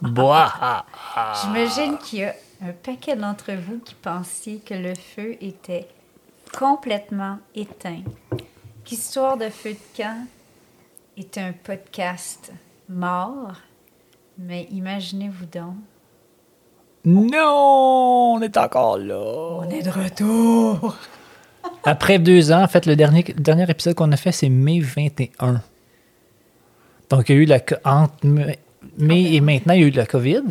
Boah! J'imagine qu'il y a un paquet d'entre vous qui pensiez que le feu était complètement éteint. Qu'Histoire de feu de camp est un podcast mort. Mais imaginez-vous donc, Non! On est encore là! on est de retour. Après deux ans, en fait, le dernier, le dernier épisode qu'on a fait, c'est mai 21. Donc, il y a eu la... Entre mai mai et maintenant, il y a eu de la COVID.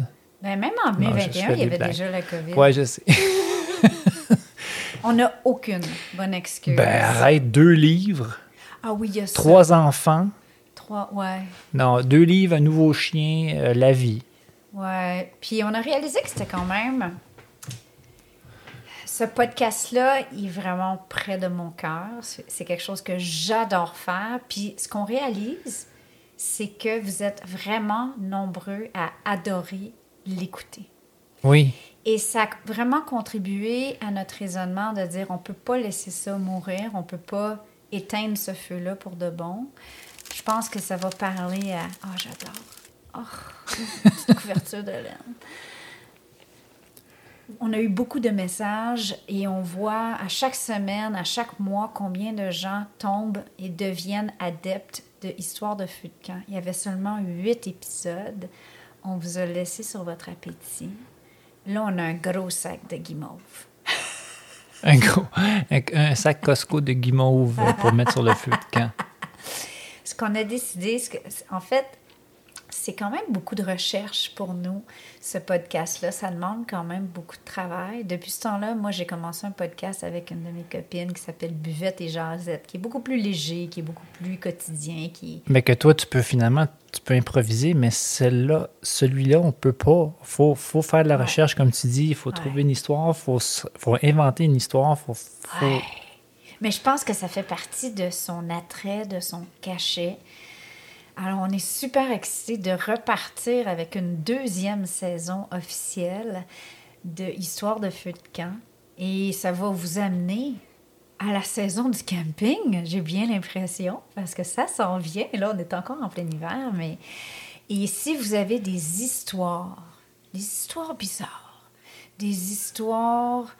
Ben, même en mai Non, je 21, fais il y avait blagues. déjà la COVID. Ouais, je sais. On n'a aucune bonne excuse. Ben, arrête, deux livres, ah oui, il y a ça. trois enfants. Trois, ouais. Non, deux livres, un nouveau chien, euh, la vie. Ouais. Puis on a réalisé que c'était quand même. Ce podcast-là il est vraiment près de mon cœur. C'est c'est quelque chose que j'adore faire. Puis ce qu'on réalise, c'est que vous êtes vraiment nombreux à adorer l'écouter. Oui. Et ça a vraiment contribué à notre raisonnement de dire on peut pas laisser ça mourir, on peut pas éteindre ce feu-là pour de bon. Je pense que ça va parler à. Ah, j'adore. Oh, petite couverture de laine. On a eu beaucoup de messages et on voit à chaque semaine, à chaque mois, combien de gens tombent et deviennent adeptes de Histoire de feu de camp. Il y avait seulement huit épisodes. On vous a laissé sur votre appétit. Là, on a un gros sac de guimauve. Un gros, un, un sac Costco de guimauve pour mettre sur le feu de camp. Ce qu'on a décidé, que, en fait, c'est quand même beaucoup de recherche pour nous, ce podcast-là. Ça demande quand même beaucoup de travail. Depuis ce temps-là, moi, j'ai commencé un podcast avec une de mes copines qui s'appelle Buvette et Jazette, qui est beaucoup plus léger, qui est beaucoup plus quotidien, qui... Mais que toi, tu peux finalement, tu peux improviser, mais celle-là, celui-là, on peut pas. Faut, faut faire de la Ouais. recherche, comme tu dis. Il faut Ouais. trouver une histoire, faut, s- faut inventer une histoire, faut, faut- Ouais. Mais je pense que ça fait partie de son attrait, de son cachet. Alors, on est super excités de repartir avec une deuxième saison officielle de Histoire de feu de camp. Et ça va vous amener à la saison du camping, j'ai bien l'impression, parce que ça s'en vient. Là, on est encore en plein hiver, mais... Et si vous avez des histoires, des histoires bizarres, des histoires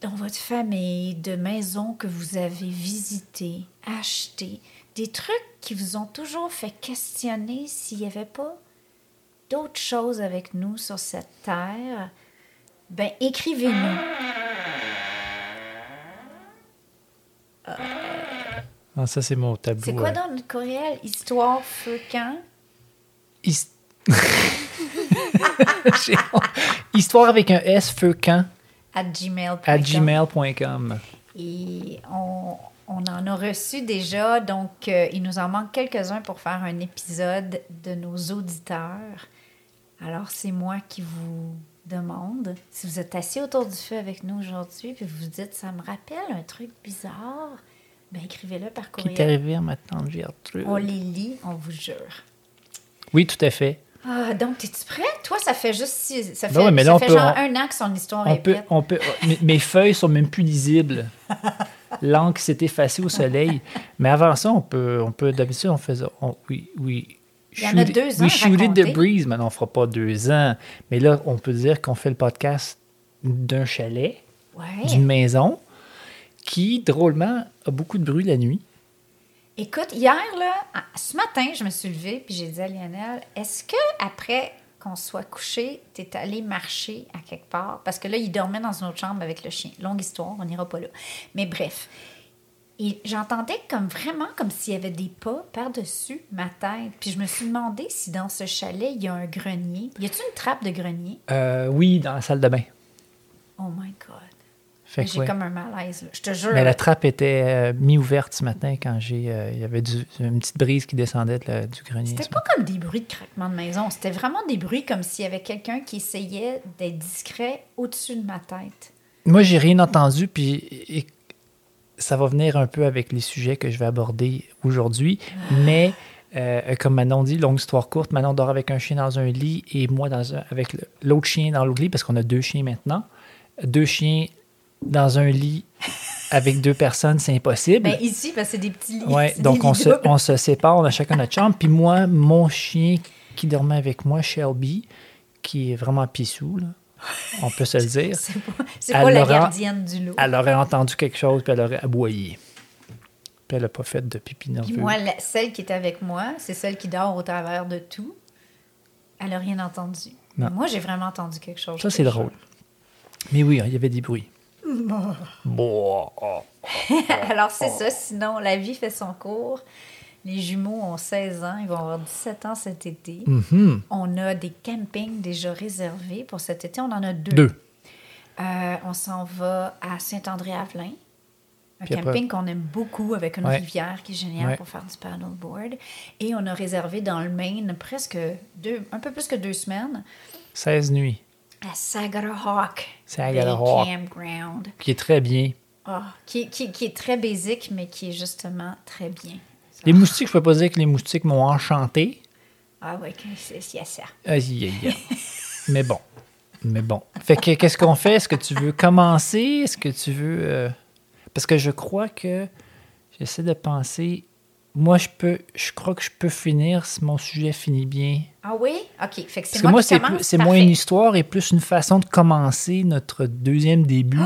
dans votre famille, de maisons que vous avez visitées, achetées, des trucs qui vous ont toujours fait questionner s'il n'y avait pas d'autres choses avec nous sur cette terre, ben écrivez-nous. Ah, ça, c'est mon tableau. C'est quoi euh, dans notre courriel? Histoire, feu, honte. Histoire avec un S, feu camp, À gmail.com. à gmail.com. Et on, on en a reçu déjà, donc euh, il nous en manque quelques-uns pour faire un épisode de nos auditeurs. Alors, c'est moi qui vous demande, si vous êtes assis autour du feu avec nous aujourd'hui, puis vous vous dites, ça me rappelle un truc bizarre, ben écrivez-le par Qui est courriel. arrivé à ma tante Gertrude. On les lit, on vous jure. Oui, tout à fait. Ah, donc, es-tu prêt? Toi, ça fait juste six- ça fait, Ben ouais, mais là, ça on fait peut- genre on- un an que son histoire On est peut, prête. on peut, mes, mes feuilles sont même plus lisibles. L'encre s'est effacée au soleil. Mais avant ça, on peut, on peut d'habitude, on faisait. on- oui, oui. Il y en a deux ans We à shoot the breeze, mais non, on fera pas deux ans. Mais là, on peut dire qu'on fait le podcast d'un chalet, Ouais. d'une maison, qui, drôlement, a beaucoup de bruit la nuit. Écoute, hier, là, ce matin, je me suis levée puis j'ai dit à Lionel, est-ce que après qu'on soit couché, tu es allé marcher à quelque part? Parce que là, il dormait dans une autre chambre avec le chien. Longue histoire, on n'ira pas là. Mais bref. Et j'entendais comme vraiment comme s'il y avait des pas par-dessus ma tête. Puis je me suis demandé si dans ce chalet, il y a un grenier. Y a-t-il une trappe de grenier? Euh, oui, dans la salle de bain. Oh my God. J'ai ouais. comme un malaise, là. Je te jure. Mais la trappe était euh, mi-ouverte ce matin quand j'ai. euh, il y avait du- une petite brise qui descendait du grenier. C'était pas comme des bruits de craquement de maison. C'était vraiment des bruits comme s'il y avait quelqu'un qui essayait d'être discret au-dessus de ma tête. Moi, j'ai rien entendu, puis et- ça va venir un peu avec les sujets que je vais aborder aujourd'hui. Mais, euh, comme Manon dit, longue histoire courte, Manon dort avec un chien dans un lit et moi dans un- avec l'autre chien dans l'autre lit, parce qu'on a deux chiens maintenant. Deux chiens dans un lit avec deux personnes, c'est impossible. Mais ici, parce que c'est des petits lits. Ouais, donc on se, doubles. on se sépare, on a chacun notre chambre. Puis moi, mon chien qui dormait avec moi, Shelby, qui est vraiment pissou, là. On peut se le dire. C'est pas, c'est Elle pas la gardienne du lot. Elle aurait entendu quelque chose, puis elle aurait aboyé. Puis elle n'a pas fait de pipi Puis nerveux. moi, la- celle qui est avec moi, c'est celle qui dort au travers de tout. Elle n'a rien entendu. Non. Moi, j'ai vraiment entendu quelque chose. Ça, c'est drôle. Mais oui, il y avait des bruits. Alors, c'est ça. Sinon, la vie fait son cours. Les jumeaux ont 16 ans. Ils vont avoir 17 ans cet été. Mhm. On a des campings déjà réservés pour cet été. On en a deux. Deux. Euh, on s'en va à Saint-André-Avelin. Un Puis après- camping qu'on aime beaucoup avec une Ouais. rivière qui est géniale Ouais. pour faire du paddleboard. Et on a réservé dans le Maine presque deux, un peu plus que deux semaines 16 nuits. À. Bay Campground. Qui est très bien. Ah, qui, qui- qui est très basique, mais qui est justement très bien. Ça- Les moustiques, je peux pas dire que les moustiques m'ont enchanté. Ah oui, c'est c'est ça. Aïe, aïe, aïe. Mais bon. Mais bon. Fait que qu'est-ce qu'on fait? Est-ce que tu veux commencer? Est-ce que tu veux. euh, Parce que je crois que. J'essaie de penser. Moi, je peux. Je crois que je peux finir si mon sujet finit bien. Ah oui? OK. Fait que c'est Parce que moi, moi, qui c'est moins une histoire et plus une façon de commencer notre deuxième début.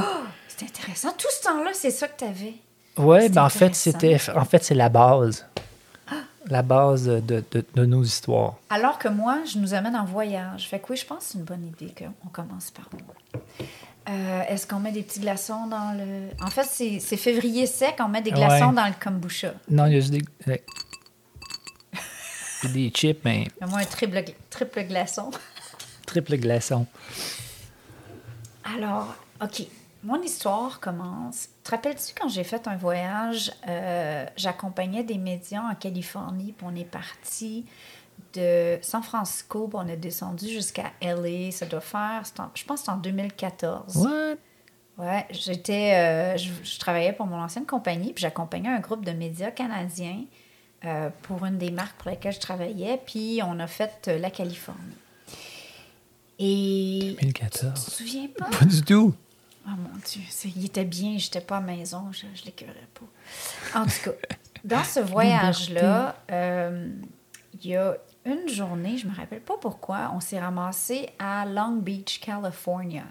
C'est intéressant. Tout ce temps-là, c'est ça que tu avais. C'est ben en fait, c'était. En fait, c'est la base. La base de, de- de nos histoires. Alors que moi, je nous amène en voyage. Fait que oui, je pense que c'est une bonne idée qu'on commence par là. Euh, Est-ce qu'on met des petits glaçons dans le... En fait, c'est février sec, on met des glaçons Ouais. dans le kombucha. Non, il y a juste des. ouais. Puis des chips, mais Fais-moi un triple, gla- triple glaçon. triple glaçon. Alors, OK. Mon histoire commence. Te rappelles-tu quand j'ai fait un voyage, euh, j'accompagnais des médias en Californie, puis on est parti de San Francisco, on est descendu jusqu'à LA. Ça doit faire, en- je pense en 2014. What? Ouais, j'étais, euh, je, je travaillais pour mon ancienne compagnie, puis j'accompagnais un groupe de médias canadiens euh, pour une des marques pour lesquelles je travaillais, puis on a fait euh, la Californie. Et tu 2014. te souviens pas? Pas du tout. Oh mon Dieu, il était bien, j'étais pas à la maison, je, je l'écœurais pas. En tout cas, dans ce voyage-là, il y a une journée, je me rappelle pas pourquoi, on s'est ramassé à Long Beach, California,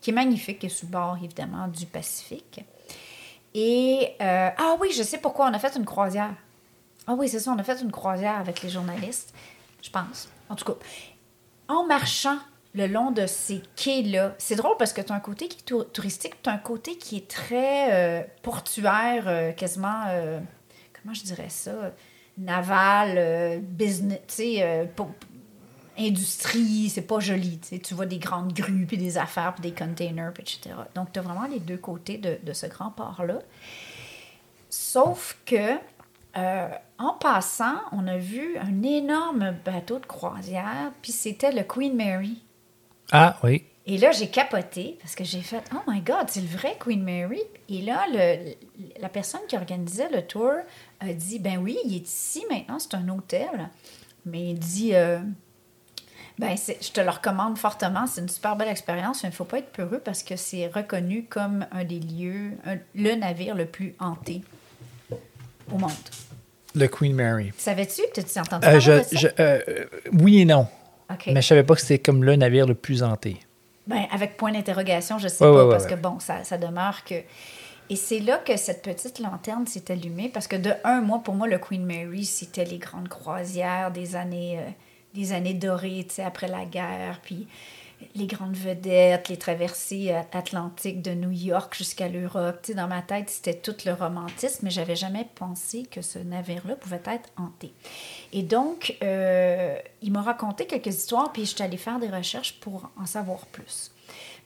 qui est magnifique, qui est sous le bord évidemment du Pacifique. Et euh, ah oui, je sais pourquoi on a fait une croisière. Ah oui, c'est ça, on a fait une croisière avec les journalistes, je pense. En tout cas, en marchant le long de ces quais-là, c'est drôle parce que tu as un côté qui est tou- touristique, tu as un côté qui est très euh, portuaire, euh, quasiment, comment je dirais ça, naval, euh, business, tu sais, euh, industrie, c'est pas joli. Tu vois des grandes grues, puis des affaires, puis des containers, etc. Donc, tu as vraiment les deux côtés de, de ce grand port-là. Sauf que, euh, en passant, on a vu un énorme bateau de croisière, puis c'était le Queen Mary. Ah, oui. Et là, j'ai capoté parce que j'ai fait Oh my God, c'est le vrai Queen Mary. Et là, le- la personne qui organisait le tour a dit Ben oui, il est ici maintenant, c'est un hôtel. Mais il dit euh, Ben, je te le recommande fortement, c'est une super belle expérience. Il ne faut pas être peureux parce que c'est reconnu comme un des lieux, un- le navire le plus hanté au monde. Le Queen Mary. Savais-tu? Que tu entendu Euh, parler je, de ça? je- euh, oui et non. Mais je savais pas que c'était comme le navire le plus hanté. Ben, avec point d'interrogation, je sais Ouais, pas, ouais, parce ouais, que bon, ça, ça demeure que. Et c'est là que cette petite lanterne s'est allumée, parce que de un mois, pour moi, le Queen Mary, c'était les grandes croisières des années, euh, des années dorées, tu sais, après la guerre, puis les grandes vedettes, les traversées euh, atlantiques de New York jusqu'à l'Europe. Dans ma tête, c'était tout le romantisme, mais j'avais jamais pensé que ce navire-là pouvait être hanté. Et donc, euh, il m'a raconté quelques histoires, puis je suis allée faire des recherches pour en savoir plus.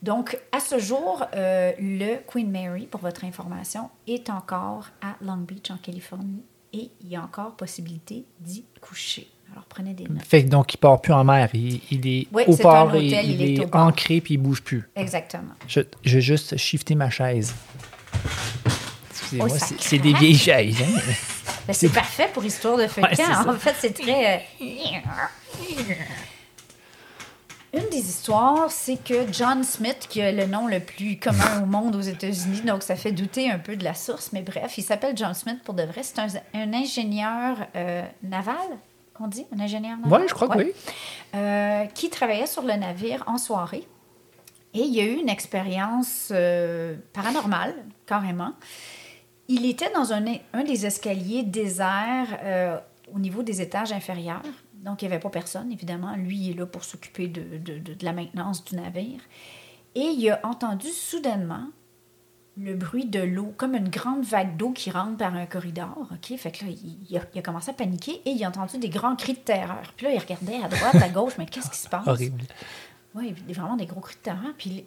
Donc, à ce jour, euh, le Queen Mary, pour votre information, est encore à Long Beach, en Californie, et il y a encore possibilité d'y coucher. Alors, prenez des notes. Fait que donc, il part plus en mer. Il, il est Oui, au port hôtel, il, il est ancré puis il bouge plus. Exactement. Je, je vais juste shifter ma chaise. Excusez-moi, Oh, c'est des vieilles chaises. hein? Ben, c'est parfait pour Histoire de. Ouais, ça. en fait, c'est très... euh, Une des histoires, c'est que John Smith, qui a le nom le plus commun au monde aux États-Unis, donc ça fait douter un peu de la source, mais bref, il s'appelle John Smith pour de vrai. C'est un, un ingénieur euh, naval. Qu'on dit, un ingénieur naval? Oui, je crois que oui. Euh, qui travaillait sur le navire en soirée. Et il y a eu une expérience euh, paranormale, carrément. Il était dans un, un des escaliers déserts euh, au niveau des étages inférieurs. Donc, il n'y avait pas personne, évidemment. Lui, il est là pour s'occuper de, de, de, la maintenance du navire. Et il a entendu soudainement le bruit de l'eau, comme une grande vague d'eau qui rentre par un corridor. OK? Fait que là, il, a, commencé à paniquer et il a entendu des grands cris de terreur. Puis là, il regardait à droite, à gauche, mais qu'est-ce qui se passe? Horrible. Oui, vraiment des gros cris de terreur. Puis,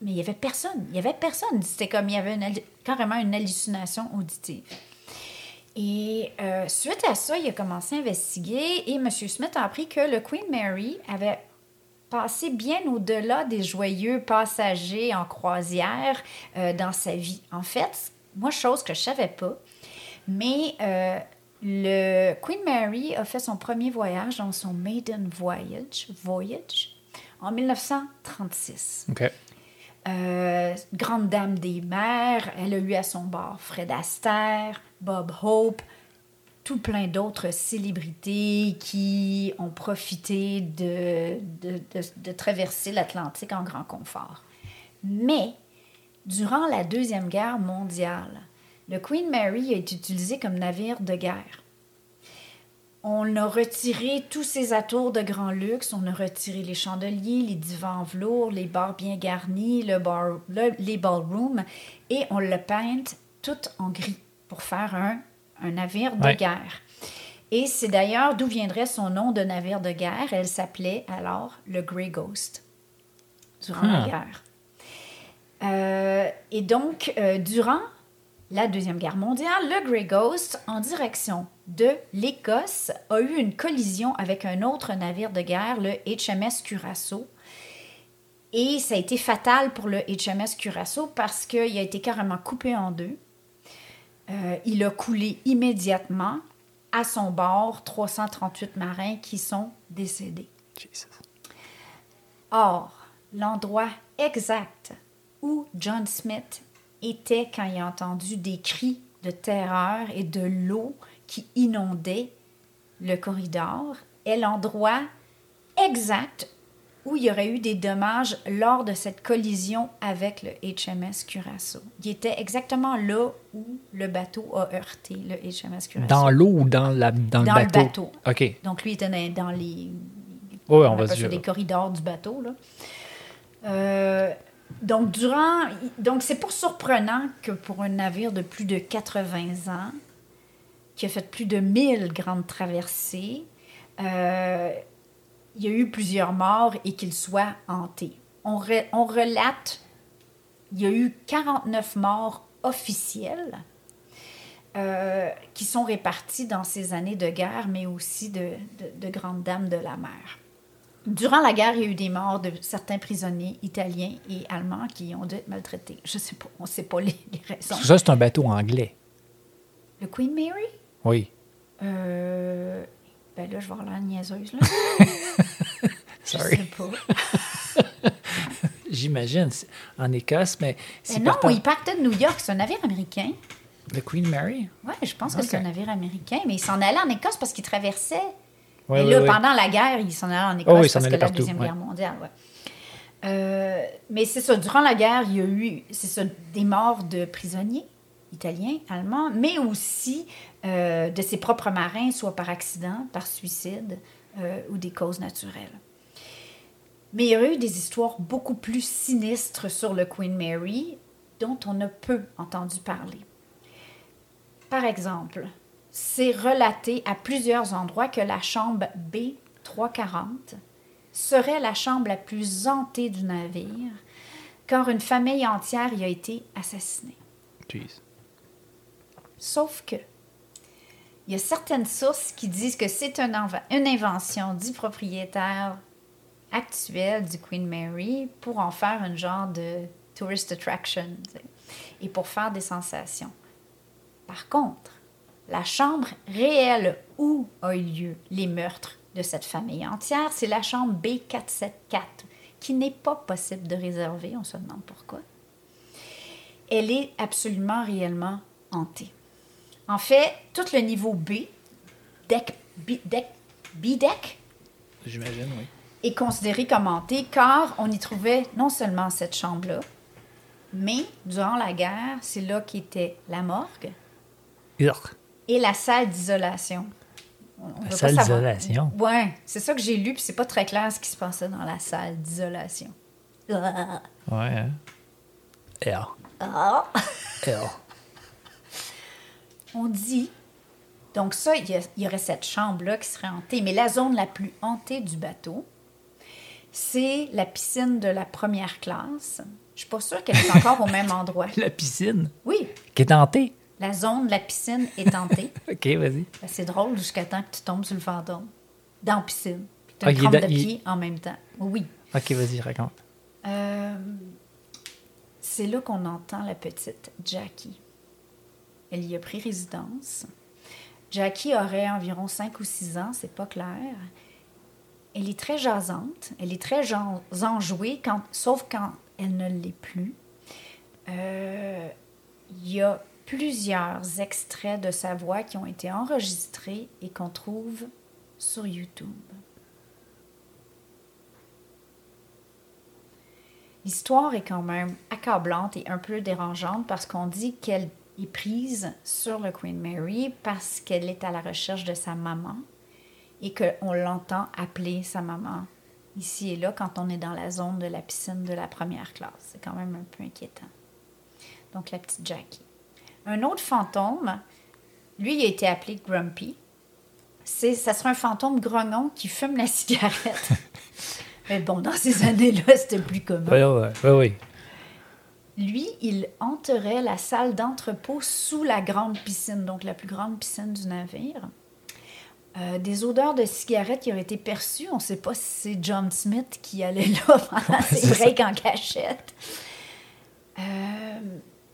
mais il n'y avait personne. Il n'y avait personne. C'était comme il y avait carrément une hallucination auditive. Et euh, suite à ça, il a commencé à investiguer et M. Smith a appris que le Queen Mary avait passé bien au-delà des joyeux passagers en croisière euh, dans sa vie. En fait, moi, chose que je savais pas, mais euh, le Queen Mary a fait son premier voyage dans son maiden voyage, voyage en 1936. Euh, grande dame des mers, elle a eu à son bord Fred Astaire, Bob Hope, tout plein d'autres célébrités qui ont profité de, de, traverser l'Atlantique en grand confort. Mais, durant la Deuxième Guerre mondiale, le Queen Mary a été utilisé comme navire de guerre. On a retiré tous ses atours de grand luxe, on a retiré les chandeliers, les divans velours, les bars bien garnis, le bar, les ballrooms, et on l'a peint tout en gris pour faire un un navire de guerre. Et c'est d'ailleurs d'où viendrait son nom de navire de guerre. Elle s'appelait alors le Grey Ghost durant la ah. guerre. Euh, et donc, euh, durant la Deuxième Guerre mondiale, le Grey Ghost, en direction de l'Écosse, a eu une collision avec un autre navire de guerre, le HMS Curaçao. Et ça a été fatal pour le HMS Curaçao parce qu'il a été carrément coupé en deux. Euh, il a coulé immédiatement. À son bord, 338 marins qui sont décédés. Or, l'endroit exact où John Smith était quand il a entendu des cris de terreur et de l'eau qui inondait le corridor est l'endroit exact où il y aurait eu des dommages lors de cette collision avec le HMS Curaçao. Il était exactement là où le bateau a heurté le HMS Curaçao. Dans l'eau ou dans, la, dans, le bateau? le bateau? OK. Donc, lui était dans les, oui, on, va dire. les corridors du bateau. Là. Euh, donc, durant... Donc, c'est pas surprenant que pour un navire de plus de 80 ans, qui a fait plus de 1000 grandes traversées, euh, il y a eu plusieurs morts et qu'il soit hanté. On, on relate, il y a eu 49 morts officielles euh, qui sont réparties dans ces années de guerre, mais aussi de, de, grandes dames de la mer. Durant la guerre, il y a eu des morts de certains prisonniers italiens et allemands qui ont dû être maltraités. Je ne sais pas, on ne sait pas les, raisons. Ça, c'est un bateau anglais. Le Queen Mary? Oui. Euh, ben là, je vais avoir la niaiseuse, là. Sorry. Je sais pas. J'imagine, en Écosse, mais... Ben non, il partait de New York, c'est un navire américain. Le Queen Mary? Oui, je pense que c'est un navire américain, mais il s'en allait en Écosse parce qu'il traversait. Ouais, là, pendant la guerre, il s'en allait en Écosse oh, parce que la Deuxième Guerre mondiale, ouais. Euh, mais c'est ça, durant la guerre, il y a eu, c'est ça, des morts de prisonniers italiens, allemands, mais aussi euh, de ses propres marins, soit par accident, par suicide euh, ou des causes naturelles. Mais il y a eu des histoires beaucoup plus sinistres sur le Queen Mary dont on a peu entendu parler. Par exemple, c'est relaté à plusieurs endroits que la chambre B340 serait la chambre la plus hantée du navire, car une famille entière y a été assassinée. Sauf que il y a certaines sources qui disent que c'est une, invention du propriétaire actuel du Queen Mary pour en faire un genre de tourist attraction et pour faire des sensations. Par contre, la chambre réelle où ont eu lieu les meurtres de cette famille entière, c'est la chambre B474, qui n'est pas possible de réserver, on se demande pourquoi. Elle est absolument réellement hantée. En fait, tout le niveau B, deck, deck B-deck J'imagine, oui. est considéré comme hanté car on y trouvait non seulement cette chambre-là, mais durant la guerre, c'est là qu'était la morgue Urgh. et la salle d'isolation. On- on La salle d'isolation? Ouais, c'est ça que j'ai lu, puis c'est pas très clair ce qui se passait dans la salle d'isolation. Ouais, hein. R. Ah. On dit. Donc, ça, il y, a- il y aurait cette chambre-là qui serait hantée. Mais la zone la plus hantée du bateau, c'est la piscine de la première classe. Je suis pas sûre qu'elle est encore au même endroit. La piscine, Oui, qui est hantée? la zone de la piscine est hantée. OK, vas-y. Ben, c'est drôle jusqu'à temps que tu tombes sur le fantôme. Dans la piscine. Puis tu as Ah, une dans- de il- pied en même temps. Oui. OK, vas-y, raconte. Euh, c'est là qu'on entend la petite Jackie. Elle y a pris résidence. Jackie aurait environ 5 ou 6 ans, c'est pas clair. Elle est très jasante, elle est très enjouée, quand, sauf quand elle ne l'est plus. Euh, Il y a plusieurs extraits de sa voix qui ont été enregistrés et qu'on trouve sur YouTube. L'histoire est quand même accablante et un peu dérangeante parce qu'on dit qu'elle est prise sur le Queen Mary parce qu'elle est à la recherche de sa maman et qu'on l'entend appeler sa maman ici et là quand on est dans la zone de la piscine de la première classe. C'est quand même un peu inquiétant. Donc la petite Jackie. Un autre fantôme, lui, il a été appelé Grumpy. C'est, ça serait un fantôme grognon qui fume la cigarette. Mais bon, dans ces années-là, c'était plus commun. Oui, oui, oui. Lui, il hanterait la salle d'entrepôt sous la grande piscine, donc la plus grande piscine du navire. Euh, des odeurs de cigarettes qui auraient été perçues. On ne sait pas si c'est John Smith qui allait là pendant ses ça. breaks en cachette. Euh,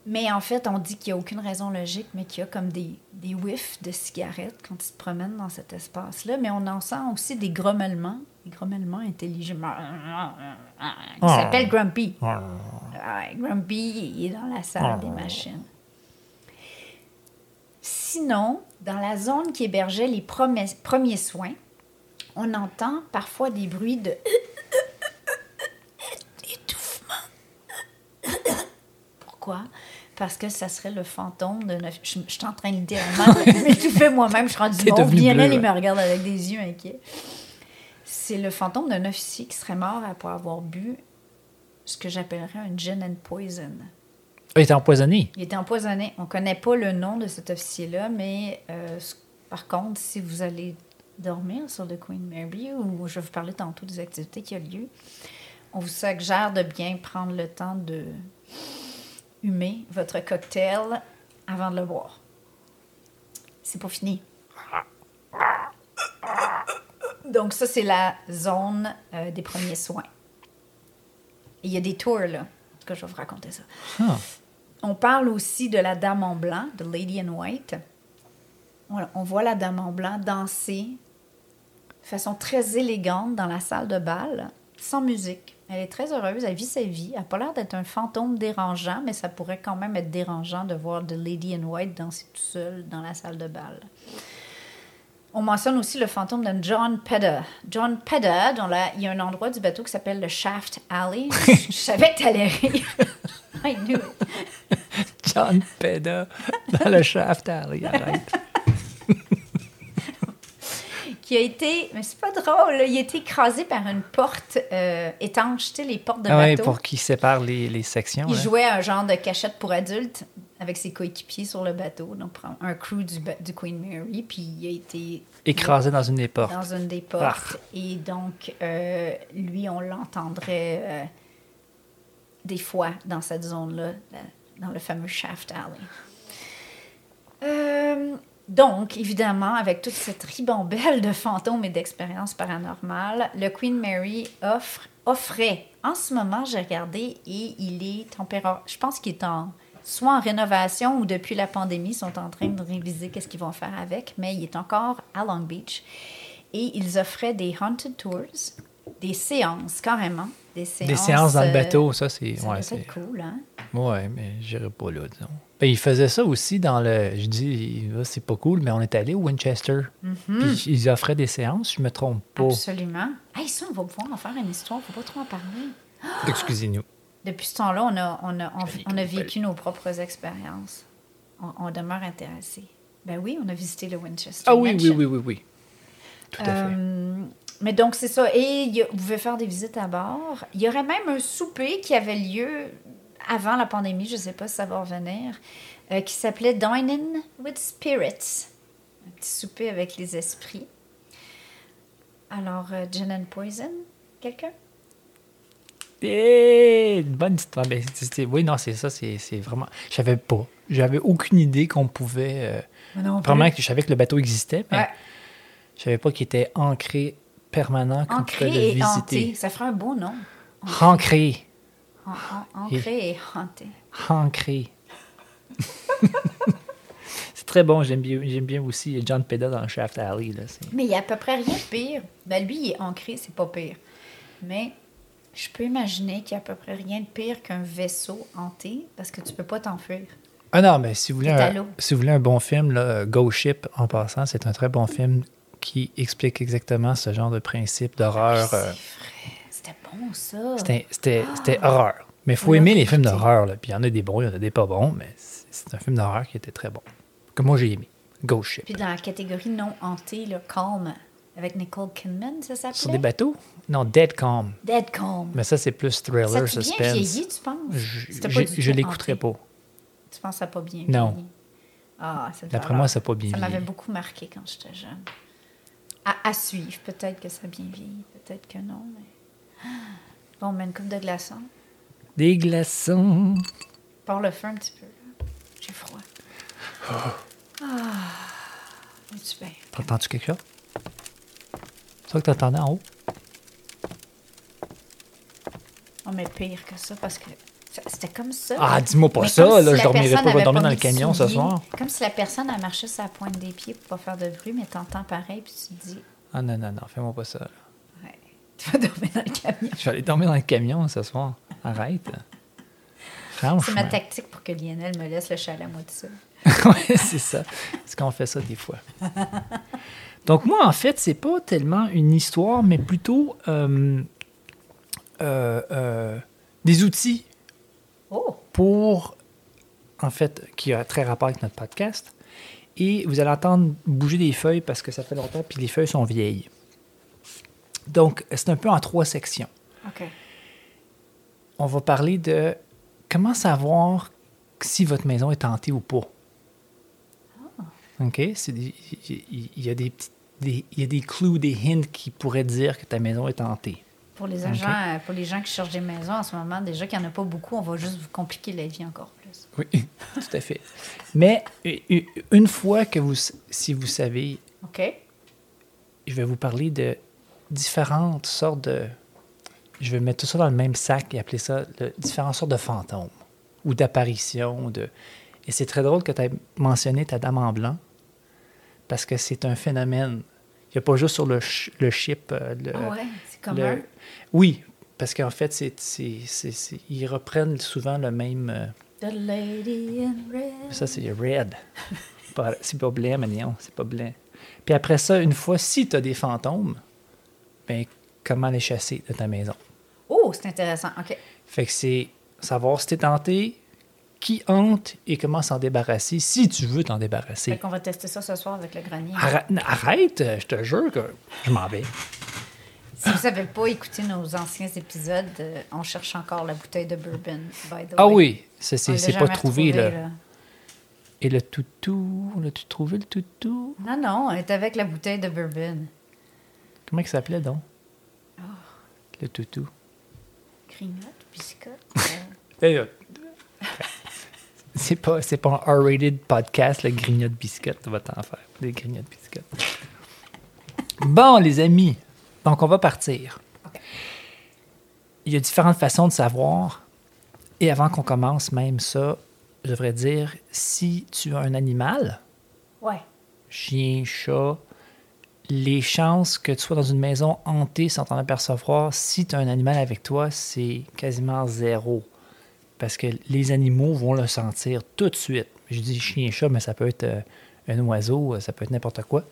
mais en fait, on dit qu'il n'y a aucune raison logique, mais qu'il y a comme des, des whiffs de cigarettes quand ils se promènent dans cet espace-là. Mais on en sent aussi des grommellements, grommellements intelligents. Il s'appelle Grumpy. Ouais, Grumpy il est dans la salle des machines. Sinon, dans la zone qui hébergeait les premiers, soins, on entend parfois des bruits de étouffement. Pourquoi? Parce que ça serait le fantôme de neuf... Je, je suis en train littéralement de m'étouffer moi-même. Je suis rendue bon. Lionel, il me regarde avec des yeux inquiets. C'est le fantôme d'un officier qui serait mort après avoir bu ce que j'appellerais un gin and poison. Ah, il était empoisonné. Il était empoisonné. On ne connaît pas le nom de cet officier-là, mais euh, par contre, si vous allez dormir sur le Queen Mary, ou je vais vous parler tantôt des activités qui ont lieu, on vous suggère de bien prendre le temps de humer votre cocktail avant de le boire. C'est pas fini. Donc ça, c'est la zone euh, des premiers soins. Il y a des tours, là. En tout cas, je vais vous raconter ça. Ah. On parle aussi de la Dame en blanc, de Lady in White. On, on voit la Dame en blanc danser de façon très élégante dans la salle de bal, sans musique. Elle est très heureuse, elle vit sa vie. Elle n'a pas l'air d'être un fantôme dérangeant, mais ça pourrait quand même être dérangeant de voir de Lady in White danser tout seul dans la salle de bal. On mentionne aussi le fantôme de John Pedder. John Pedder, il y a un endroit du bateau qui s'appelle le Shaft Alley. Je, savais que tu allais rire. I knew it. John Peda dans le shaft alley. Arrête. Qui a été, mais c'est pas drôle, il a été écrasé par une porte euh, étanche, tu sais, les portes de Ah bateau. pour qu'il sépare les, les sections. Il là. jouait un genre de cachette pour adultes avec ses coéquipiers sur le bateau, donc un crew du, Queen Mary, puis il a été Écrasé dans une des portes. dans une des portes. Ah. Et donc, euh, lui, on l'entendrait euh, des fois dans cette zone-là, dans le fameux Shaft Alley. Euh, donc, évidemment, avec toute cette ribambelle de fantômes et d'expériences paranormales, le Queen Mary offre, offrait, en ce moment, j'ai regardé, et il est température, je pense qu'il est en, soit en rénovation ou depuis la pandémie, ils sont en train de réviser qu'est-ce qu'ils vont faire avec, mais il est encore à Long Beach. Et ils offraient des haunted tours, des séances, carrément. Des séances, Des séances dans le euh, bateau, ça, c'est. ça ouais, c'est- cool, hein? Ouais, mais j'irai pas là, disons. Ben, il faisait ça aussi dans le. Je dis, c'est pas cool, mais on est allé au Winchester. Puis ils offraient des séances, je me trompe pas. Absolument. Hey, ça, on va pouvoir en faire une histoire. Faut pas trop en parler. Excusez-nous. Depuis ce temps-là, on a, on a, on, a vécu nos propres expériences. On, on demeure intéressé. Ben oui, on a visité le Winchester. Ah oui, oui, Mansion. oui, oui, oui. Tout à fait. Euh, mais donc, c'est ça. Et a- vous pouvez faire des visites à bord. Il y aurait même un souper qui avait lieu avant la pandémie, je ne sais pas si ça va revenir, euh, qui s'appelait Dining with Spirits. Un petit souper avec les esprits. Alors, euh, Gin and Poison, quelqu'un? Une bonne histoire. Ben, oui, non, c'est ça, c'est c'est vraiment. Je savais pas. J'avais aucune idée qu'on pouvait. euh, Non, Vraiment, que je savais que le bateau existait, mais Ouais. je savais pas qu'il était ancré permanent, qu'on pouvait le et visiter. hanté. Ça ferait un beau nom. Ancré. An- an- Ancré et hanté. Ancré. c'est très bon, j'aime bien, j'aime bien aussi John Peda dans Shaft Alley. Là, Mais il n'y a à peu près rien de pire. Ben lui, il est ancré, c'est pas pire. Mais je peux imaginer qu'il n'y a à peu près rien de pire qu'un vaisseau hanté parce que tu peux pas t'enfuir. Ah non, mais si vous voulez, un, si vous voulez un bon film, là, Go Ship, en passant, c'est un très bon film qui explique exactement ce genre de principe d'horreur. C'est euh. C'était bon, ça. C'était c'était- c'était horreur. Mais il faut aimer les films d'horreur. là. Puis il y en a des bons, il y en a des pas bons, mais c'est un film d'horreur qui était très bon. Que moi, j'ai aimé. Ghost Ship. Puis dans la catégorie non hantée, là, Calm, avec Nicole Kidman, ça Sur des s'appelait? bateaux? Non, Dead Calm. Dead Calm. Mais ça, c'est plus ça thriller, a bien suspense. vieilli, tu penses? Je, je l'écouterai pas. Tu penses que ça n'a pas bien Non. vieilli? Ah, D'après moi, ça n'a pas bien Ça m'avait vieilli. beaucoup marqué quand j'étais jeune. À, à suivre. Peut-être que ça a bien vieilli, peut-être que non. Mais... Ah! Bon, on met une coupe de glaçons. Des glaçons. Par le feu un petit peu. J'ai froid. Ah. Es-tu bien? T'entends-tu quelque chose? C'est ça que t'entendais en haut? Oh, mais pire que ça, parce que c'était comme ça. Ah, dis-moi pas Mais ça, là, si je dormirai pas, je vais dormir dans le camion ce soir. Comme si la personne a marché sur la pointe des pieds pour pas faire de bruit, mais t'entends pareil, puis tu te dis, Ah non, non, non, fais-moi pas ça. là. ouais, tu vas dormir dans le camion. Je vais aller dormir dans le camion ce soir. Arrête. C'est ma tactique pour que Lionel me laisse le chalet à moi tout seul. oui, c'est ça. C'est qu'on fait ça des fois. Donc, moi, en fait, c'est pas tellement une histoire, mais plutôt euh, euh, euh, des outils Oh! pour, en fait, qui a très rapport avec notre podcast. Et vous allez entendre bouger des feuilles parce que ça fait longtemps, puis les feuilles sont vieilles. Donc, c'est un peu en trois sections. OK. On va parler de comment savoir si votre maison est hantée ou pas. OK? C'est des- Il il y, a des petits- des- il y a des clues, des hints qui pourraient dire que ta maison est hantée. Pour les, agents, euh, pour les gens qui cherchent des maisons en ce moment, déjà qu'il n'y en a pas beaucoup, on va juste vous compliquer la vie encore plus. Oui, tout à fait. Mais une fois que vous, si vous savez, OK? je vais vous parler de différentes sortes de. Je vais mettre tout ça dans le même sac et appeler ça le- différentes sortes de fantômes ou d'apparitions. De... Et c'est très drôle que tu aies mentionné ta dame en blanc parce que c'est un phénomène. Il n'y a pas juste sur le, ch- le chip. euh, le- ah ouais, c'est le-. Oui, parce qu'en fait, c'est, ils reprennent souvent le même. euh, The lady in red. ça, c'est red. Pas- c'est pas blanc, Magnon, c'est pas blanc. Puis après ça, une fois, si tu as des fantômes, ben, comment les chasser de ta maison? Oh, c'est intéressant. OK. Fait que c'est savoir si t'es tenté, qui hante et comment s'en débarrasser, si tu veux t'en Fait débarrasser. qu'on va tester ça ce soir avec le grenier. Arrête, arrête, je te jure que je m'en vais. Si vous savez pas écouter nos anciens épisodes, euh, on cherche encore la bouteille de bourbon, by the Ah way. oui, ça, On c'est pas trouvé, là. Et le toutou, l'as-tu trouvé le toutou? Non, non, on est avec la bouteille de bourbon. Comment il s'appelait donc? Ah. Le toutou. Grignote, biscotte. euh, euh, C'est pas, c'est pas un R-rated podcast, le grignote biscotte, tu vas t'en faire. Des grignotes biscottes. Bon, les amis, donc on va partir. Il y a différentes façons de savoir. Et avant qu'on commence même ça, je devrais dire, si tu as un animal, ouais. chien, chat, les chances que tu sois dans une maison hantée sans t'en apercevoir, si tu as un animal avec toi, c'est quasiment zéro. Parce que les animaux vont le sentir tout de suite. Je dis chien chat, mais ça peut être euh, un oiseau, euh, ça peut être n'importe quoi.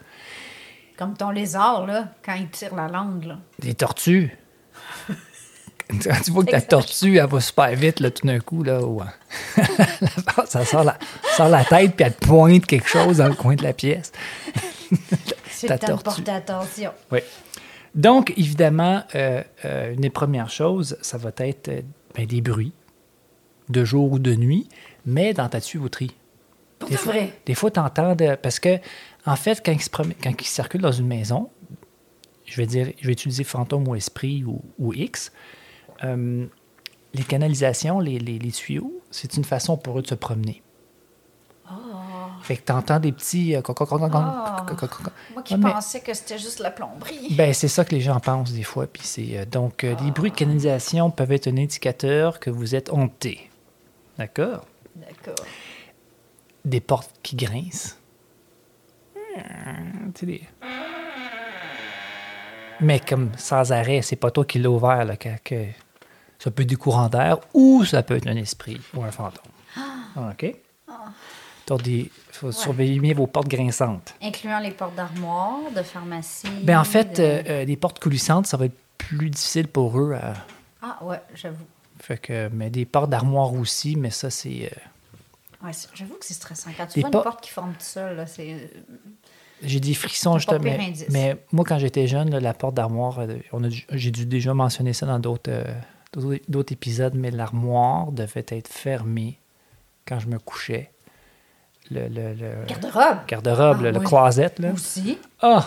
Comme ton lézard, là, quand il tire la langue, là. Des tortues. Quand tu vois que ta tortue, elle va super vite, là, tout d'un coup, là, ouais. ça sort la, sort la tête, puis elle te pointe quelque chose dans le coin de la pièce. C'est Ta tortue. attention. Oui. Donc, évidemment, euh, euh, une des premières choses, ça va être euh, ben, des bruits, de jour ou de nuit, mais dans ta tuyauterie. Pour Des de fois, vrai? des fois, tu entends parce que, en fait, quand il, se promène- quand il circule dans une maison, je vais dire, je vais utiliser fantôme ou esprit ou, ou X, euh, les canalisations, les, les- les tuyaux, c'est une façon pour eux de se promener. Fait que tu entends des petits. euh, Ah. Moi qui mais- pensais que c'était juste la plomberie. Ben, c'est ça que les gens pensent des fois. Puis c'est, euh, donc, euh, les bruits de canalisation peuvent être un indicateur que vous êtes hanté. D'accord? D'accord. Des portes qui grincent. Hmm, tu sais, des- Mais comme sans arrêt, c'est pas toi qui l'as ouvert. Là, que, que- ça peut être du courant d'air ou ça peut être un esprit ou un fantôme. OK? Donc, il faut surveiller bien vos portes grinçantes. Incluant les portes d'armoire, de pharmacie. Ben, en fait, de- euh, euh, des portes coulissantes, ça va être plus difficile pour eux à, Ah, ouais, j'avoue. Fait que, mais des portes d'armoire aussi, mais ça, c'est. euh, Ouais, j'avoue que c'est stressant. Quand tu Des vois por- une porte qui forme tout seul, là, c'est. euh, j'ai des frissons, C'est juste, pas pire mais, mais moi, quand j'étais jeune, là, la porte d'armoire, euh, j'ai dû déjà mentionner ça dans d'autres euh, épisodes, mais l'armoire devait être fermée quand je me couchais. Le, le, le- Garde-robe. garde-robe, Ah, le oui. closet, là. Aussi. Ah!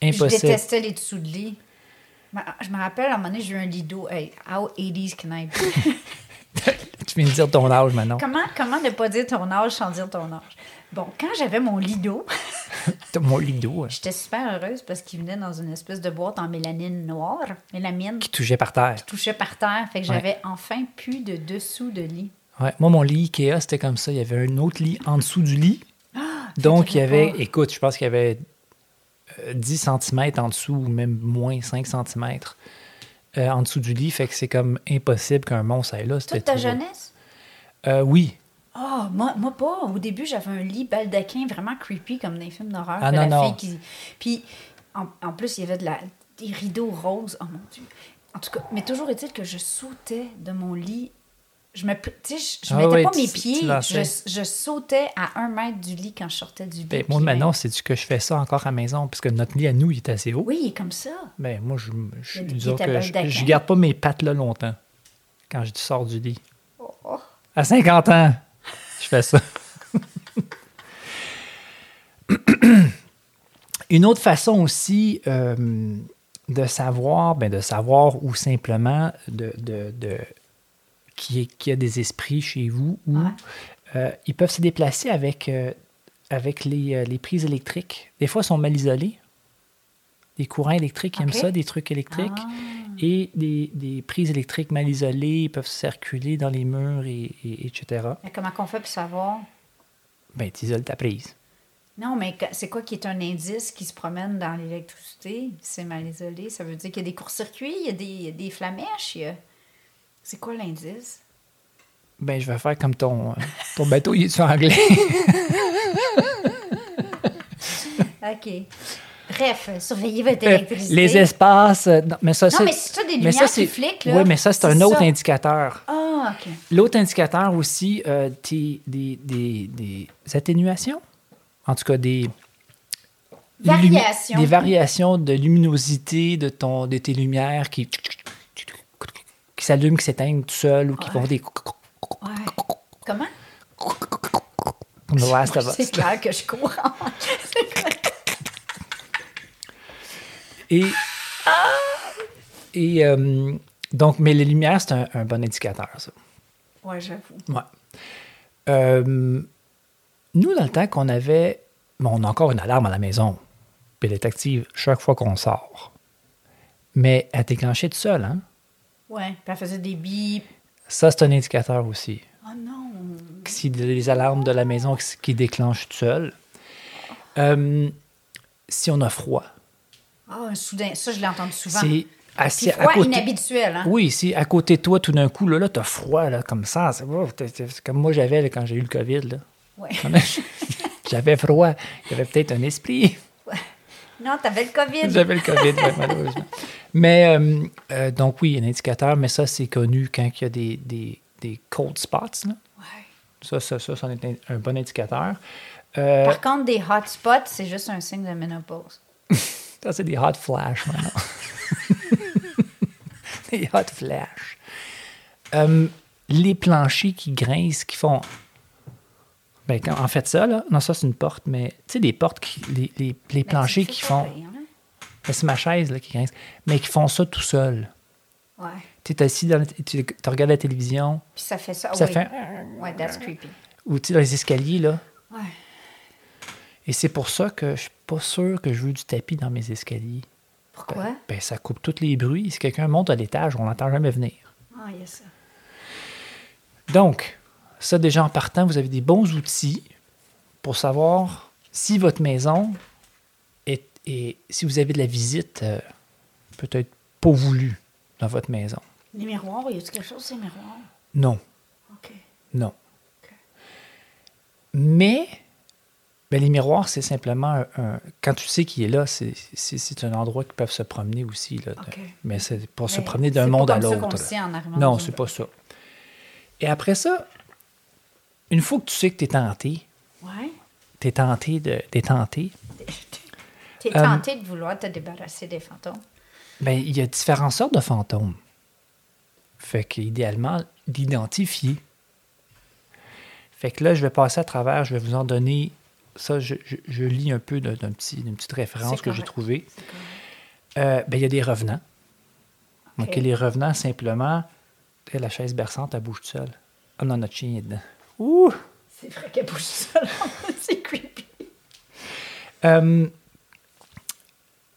Je Impossible. détestais les dessous de lit. Je me rappelle, à un moment donné, j'ai eu un lido. Hey, how 80s can I be? tu viens de dire ton âge maintenant. comment, comment ne pas dire ton âge sans dire ton âge? Bon, quand j'avais mon lido, mon lido, hein, j'étais super heureuse parce qu'il venait dans une espèce de boîte en mélanine noire. Mélamine qui touchait par terre. touchait par terre. Fait que Ouais. j'avais enfin plus de dessous de lit. Ouais, moi, mon lit Ikea, c'était comme ça. Il y avait un autre lit en dessous du lit. Donc, il y avait pas- écoute, je pense qu'il y avait 10 cm en dessous, ou même moins 5 cm en dessous du lit. Fait que c'est comme impossible qu'un monstre aille là. Toute ta jeunesse? Euh, oui. Ah, moi, moi pas. Au début, j'avais un lit baldaquin vraiment creepy, comme dans les films d'horreur. Ah, non, la non. fille qui... Puis, en, en plus, il y avait de la, des rideaux roses. Oh mon Dieu. En tout cas, mais toujours est-il que je sautais de mon lit. Je me, je, je Ah mettais pas mes pieds. Je, je sautais à un mètre du lit quand je sortais du lit. Ben, moi, puis, maintenant, c'est que je fais ça encore à la maison, parce que notre lit à nous, il est assez haut? Oui, comme ça. Ben, moi, je, je, Il il est que je, garde pas mes pattes là longtemps quand je sors du lit. Oh, oh. À 50 ans, je fais ça. Une autre façon aussi euh, de savoir, ben de savoir ou simplement de, de, de- y a des esprits chez vous ou Ouais. euh, ils peuvent se déplacer avec, euh, avec les, euh, les prises électriques. Des fois, ils sont mal isolés. Les courants électriques, ils aiment ça, des trucs électriques. Ah. Et des, des prises électriques mal isolées peuvent circuler dans les murs, et, et- etc. Mais comment qu'on fait pour savoir? Ben, tu isoles ta prise. Non, mais c'est quoi qui est un indice qui se promène dans l'électricité? C'est mal isolé. Ça veut dire qu'il y a des courts-circuits, il y a des, il y a des flamèches. il y a- C'est quoi l'indice? Ben, je vais faire comme ton, euh, ton bateau, il est anglais. OK. Bref, surveillez votre Euh, électricité. les espaces. euh, non, mais ça, Non, c'est- mais c'est ça, des lumières ça, qui fliquent, là. Oui, mais ça, c'est un autre indicateur. Ah, OK. L'autre indicateur aussi, euh, t'es- des, des, des atténuations? En tout cas, des. lumi- Variations. Des variations de luminosité de, ton, de tes lumières qui, qui s'allument, qui s'éteignent tout seul ou qui font des. Comment? C'est clair que je cours. Et, et euh, donc, mais les lumières, c'est un, un bon indicateur, ça. ouais, j'avoue. Ouais. Euh, nous, dans le temps qu'on avait. Bon, on a encore une alarme à la maison. Puis elle est active chaque fois qu'on sort. Mais elle est déclenchée toute seule, hein? Ouais, puis elle faisait des bips. Ça, c'est un indicateur aussi. Oh non! Si les alarmes de la maison qui, déclenchent tout seul. Euh, si on a froid, Ah, un soudain. Ça, je l'ai entendu souvent. c'est à côté. inhabituel, hein? Oui, si à côté de toi, tout d'un coup, là, là t'as froid, là, comme ça. C'est comme moi j'avais quand j'ai eu le COVID. Là. Ouais. J'avais froid. Il y avait peut-être un esprit. Non, t'avais le COVID. J'avais le COVID, ouais, malheureusement. Mais, euh, euh, donc oui, un indicateur, mais ça, c'est connu quand il y a des, des, des cold spots. Là. Ouais. Ça, ça, ça, c'en est un, bon indicateur. Euh, Par contre, des hotspots, c'est juste un signe de ménopause. ça, c'est des hot flash maintenant. des hot flash. Euh, les planchers qui grincent, qui font. Ben, en fait, ça, là, non, ça, c'est une porte, mais tu sais, des portes, qui, les, les, les Ben, planchers qui font. hein? Ben, c'est ma chaise là, qui grince, mais qui font ça tout seul. Ouais. Tu es assis, dans la- tu, regardes la télévision, Puis ça fait ça. puis ça oui. fait. Ouais, that's creepy. Ou tu dans les escaliers, là. Ouais. Et c'est pour ça que je suis pas sûr que je veux du tapis dans mes escaliers. Pourquoi? Ben, ça coupe tous les bruits. Si quelqu'un monte à l'étage, on l'entend jamais venir. Ah, il y a ça. Donc, ça, déjà en partant, vous avez des bons outils pour savoir si votre maison est. si vous avez de la visite, euh, peut-être pas voulue dans votre maison. Les miroirs, y a-tu quelque chose, ces miroirs? Non, OK. non. Mais ben, les miroirs, c'est simplement un, un- Quand tu sais qu'il est là, c'est, un endroit qui peuvent se promener aussi. Là, de-. Mais c'est pour se promener d'un monde à l'autre. Non, c'est pas ça. Et après ça, une fois que tu sais que tu es tenté, Ouais. tu es tenté de, t'es tenté, T'es Euh, tenté de vouloir te débarrasser des fantômes. ben, il y a différentes sortes de fantômes. Fait qu'idéalement, d'identifier. Fait que là, je vais passer à travers, je vais vous en donner. Ça, je, je- je lis un peu d'un d'un petit, d'une petite référence que j'ai trouvée. Euh, ben, il y a des revenants. OK, les revenants, simplement, eh, la chaise berçante, elle bouge toute seule. Ah non, notre chien est dedans. Ouh! C'est vrai qu'elle bouge seule. c'est creepy. Euh,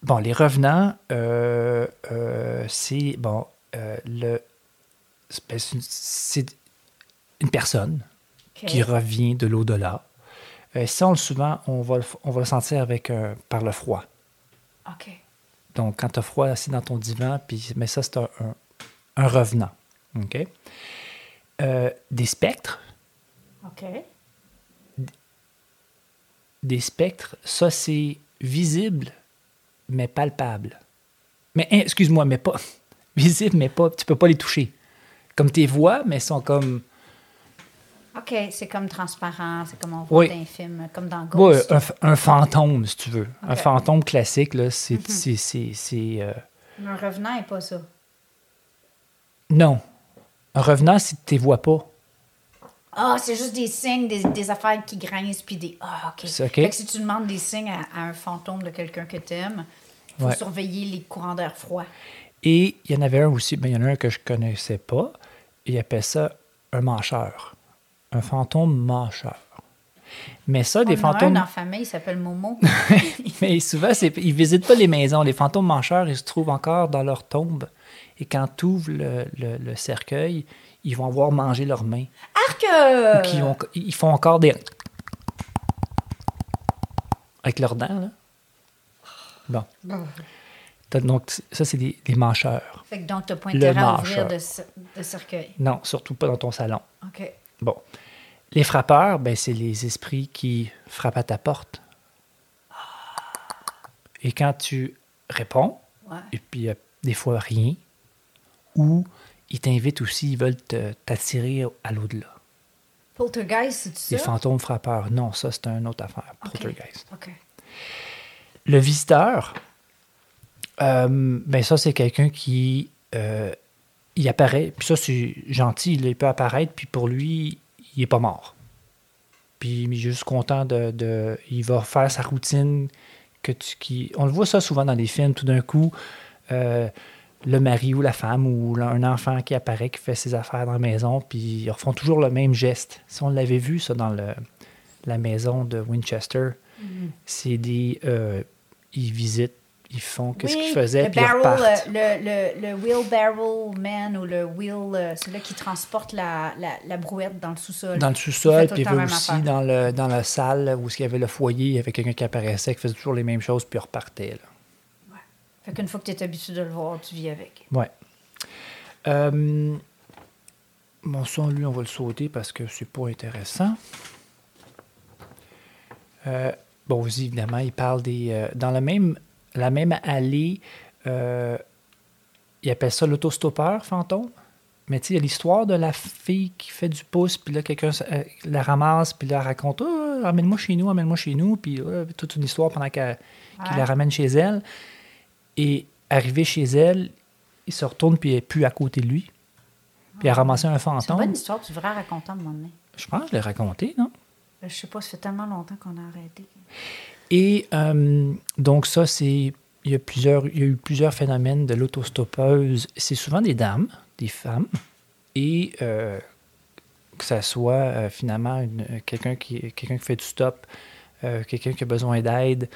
bon, les revenants, euh, euh, c'est bon, le, c'est ben, c'est une, personne qui revient de l'au-delà. Ça, on, le- souvent, on va, le, on va le sentir avec, par le froid. OK. Donc, quand tu as froid assis dans ton divan, puis, mais ça, c'est un, un- un revenant. OK? Des spectres. OK. Des spectres, ça, c'est visible, mais palpable. Mais, hein, excuse-moi, mais pas. Visible, mais pas. Tu peux pas les toucher. Comme tes voix, mais sont comme. OK, c'est comme transparent, c'est comme on voit Oui. dans un film, comme dans un, fantôme, si tu veux. Un fantôme classique, là, c'est. euh, Mais un revenant n'est pas ça. Non. Un revenant, si tu ne vois pas. Ah, c'est juste des signes, des, des affaires qui grincent, puis des... Ah, OK. C'est OK. Fait que si tu demandes des signes à, à un fantôme de quelqu'un que t'aimes, il faut Ouais. surveiller les courants d'air froid. Et il y en avait un aussi, mais il y en a un que je connaissais pas. Il appelle ça un mancheur. Un fantôme mancheur. Mais ça, des en a un fantômes. dans la famille, il s'appelle Momo. Mais souvent, c'est- ils visitent pas les maisons. Les fantômes mancheurs, ils se trouvent encore dans leur tombe. Et quand tu ouvres le, le- le cercueil, ils vont avoir mangé leurs mains. Arc! euh, Ou ont- ils font encore des. Avec leurs dents, là. Bon. Donc, ça, c'est des, des mancheurs. Fait que donc, t'as pas Le intérêt à ouvrir de, cer- de cercueil. Non, surtout pas dans ton salon. OK. Bon. Les frappeurs, ben, c'est les esprits qui frappent à ta porte. Et quand tu réponds, Ouais. et puis a des fois rien, ou ils t'invitent aussi, ils veulent t'attirer à l'au-delà. Poltergeist, c'est Les ça? fantômes frappeurs, non, ça c'est une autre affaire. Poltergeist. Le visiteur, euh, ben ça c'est quelqu'un qui euh, il apparaît, puis ça c'est gentil, il peut apparaître, puis pour lui, il est pas mort. Puis il est juste content de, de- il va faire sa routine que tu qui, on le voit ça souvent dans les films, tout d'un coup, euh, le mari ou la femme ou un enfant qui apparaît, qui fait ses affaires dans la maison, puis ils refont toujours le même geste. Si on l'avait vu ça dans le, la maison de Winchester, Mm-hmm. c'est des. euh, ils visitent, ils font qu'est-ce Oui, qu'ils faisaient, le puis ils barrel, repartent. euh, le, le, le wheelbarrow man ou le wheel, euh, celui-là qui transporte la, la, la brouette dans le sous-sol. Dans le sous-sol, puis il aussi dans, le, dans la salle où il y avait le foyer, il y avait quelqu'un qui apparaissait, qui faisait toujours les mêmes choses, puis il repartait. là. Fait qu'une fois que tu es habitué de le voir, tu vis avec. Ouais. Euh, bon, ça, lui, on va le sauter parce que c'est pas intéressant. Euh, bon, aussi, évidemment, il parle des. euh, dans la même, la même allée, euh, il appelle ça l'autostoppeur fantôme. Mais tu sais, il y a l'histoire de la fille qui fait du pouce, puis là, quelqu'un la ramasse, puis elle raconte Ah, Amène-moi chez nous, amène-moi chez nous, puis toute une histoire pendant qu'elle qu'il Ouais. la ramène chez elle. Et arrivé chez elle, il se retourne, puis elle n'est plus à côté de lui. Puis elle a ramassé un C'est une fantôme. bonne histoire, tu devrais raconter à un moment donné. Je pense que je l'ai raconté, non? Euh, Je sais pas, ça fait tellement longtemps qu'on a arrêté. Et euh, donc, ça, c'est. Il y, a plusieurs, il y a eu plusieurs phénomènes de l'autostoppeuse. C'est souvent des dames, des femmes, et euh, que ça soit euh, finalement quelqu'un qui, quelqu'un qui fait du stop, quelqu'un qui a besoin d'aide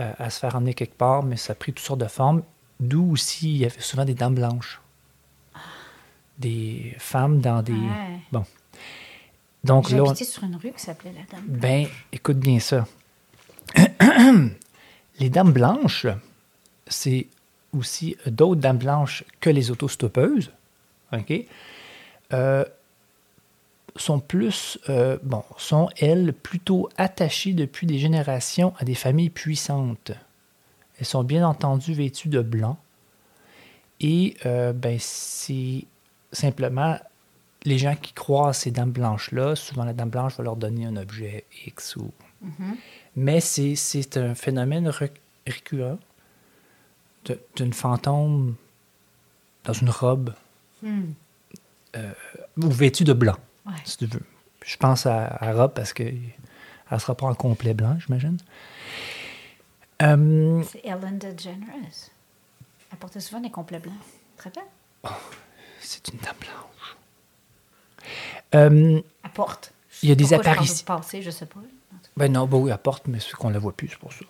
euh, à se faire emmener quelque part, mais ça a pris toutes sortes de formes. D'où aussi, il y avait souvent des dames blanches. Des femmes dans des. Ouais. Bon. Donc J'ai là, on- sur une rue qui s'appelait la Dame. ben, écoute bien ça. les dames blanches, c'est aussi d'autres dames blanches que les autostoppeuses, OK? Euh, sont plus, euh, bon, sont elles plutôt attachées depuis des générations à des familles puissantes. Elles sont bien entendu vêtues de blanc. Et euh, ben, c'est simplement les gens qui croient à ces dames blanches-là, souvent la dame blanche va leur donner un objet X ou. Mhm. Mais c'est, un phénomène ré- récurrent d'une fantôme dans une robe Hmm. ou vêtue de blanc, Ouais. si tu veux. Je pense à, à robe parce qu'elle ne sera pas en complet blanc, j'imagine. Euh, C'est Ellen DeGeneres. Elle portait souvent des complets blancs. Très bien. c'est une dame blanche. Euh, Elle porte. Il y a des apparitions. Passer, je sais pas. Ben non, ben oui, elle porte, mais c'est qu'on la voit plus, c'est pour ça.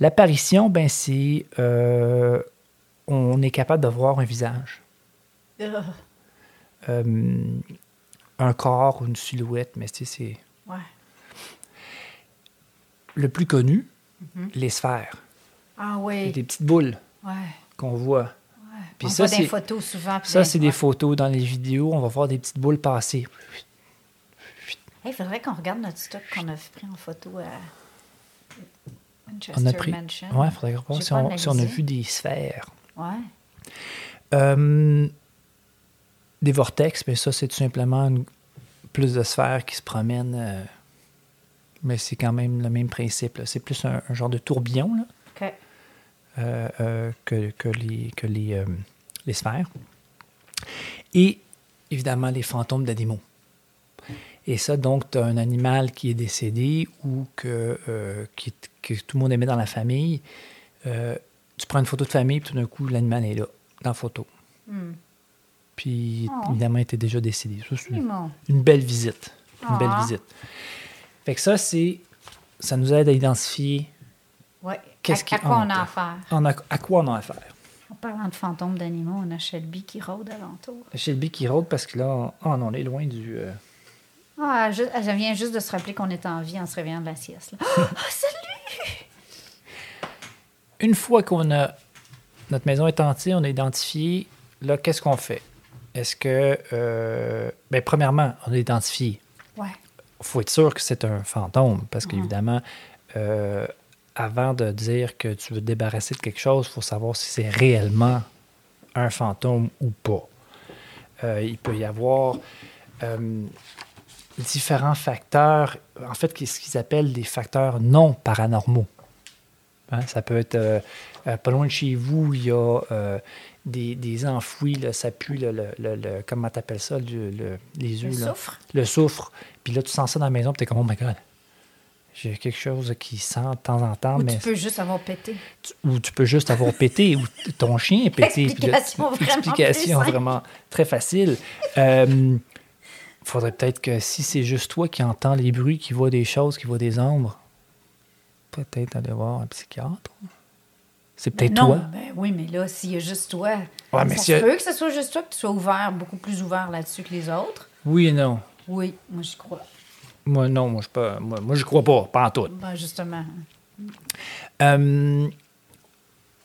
L'apparition, ben c'est... euh, on est capable de voir un visage. Euh, Euh, un corps ou une silhouette, mais tu sais, c'est... ouais. Le plus connu, les sphères. Ah oui. Des petites boules Ouais. qu'on voit. ouais. Puis on ça, voit des c'est- photos souvent. Ça, c'est des photos dans les vidéos. On va voir des petites boules passer. Il faudrait qu'on regarde notre stock qu'on a pris en photo à Manchester On a pris... Mansion. Ouais, il faudrait J'ai si si on a vu des sphères. Ouais. Euh, des vortex, mais ça, c'est tout simplement une- plus de sphères qui se promènent. euh, mais c'est quand même le même principe. C'est plus un, un genre de tourbillon là, euh, euh, que, que les, que les, les sphères. Et évidemment, les fantômes d'animaux. Et ça, donc, tu as un animal qui est décédé ou que, qui, que tout le monde aimait dans la famille. tu prends une photo de famille, puis tout d'un coup, l'animal est là, dans la photo. Hmm. Puis, Oh. évidemment, il était déjà décédé. Ça, c'est une, belle visite. Une belle Ah. visite. Fait que ça, c'est. Ça nous aide à identifier Ouais. Qu'est-ce à, quoi on a affaire? en a- à quoi on a affaire. En parlant de fantômes d'animaux, on a Shelby qui rôde alentour. Shelby qui rôde parce que là, on, oh non, on est loin du. euh, Ah, je, elle vient juste de se rappeler qu'on est en vie en se réveillant de la sieste. là. Ah, salut! Une fois qu'on a. Notre maison est entière, on a identifié. Là, qu'est-ce qu'on fait? Est-ce que. euh, ben, premièrement, on a identifié. Ouais. Il faut être sûr que c'est un fantôme parce qu'évidemment, euh, avant de dire que tu veux te débarrasser de quelque chose, il faut savoir si c'est réellement un fantôme ou pas. Euh, il peut y avoir différents facteurs, en fait, ce qu'ils appellent des facteurs non paranormaux. Hein, ça peut être euh, pas loin de chez vous, il y a euh, des, des enfouis, là, ça pue, le, le, le- le- comment t'appelles ça, le- le- les Le yeux. là? soufre? Le soufre. Puis là, tu sens ça dans la maison, puis t'es comme, oh my God, j'ai quelque chose qui sent de temps en temps, Ou mais tu peux juste avoir pété. tu- ou tu peux juste avoir pété, ou ton chien est pété. puis là, Explication vraiment explication plus vraiment très facile. Il faudrait peut-être que si c'est juste toi qui entends les bruits, qui vois des choses, qui vois des ombres, peut-être aller voir un psychiatre. C'est peut-être toi. ben oui, mais là, s'il y a juste toi, Ouais, mais ça se a- peut que ce soit juste toi, que tu sois ouvert, beaucoup plus ouvert là-dessus que les autres. Oui et non. Oui, moi, j'y crois. Moi, non, moi, je pas. Moi, crois pas, pas en tout. Ben, justement. Euh,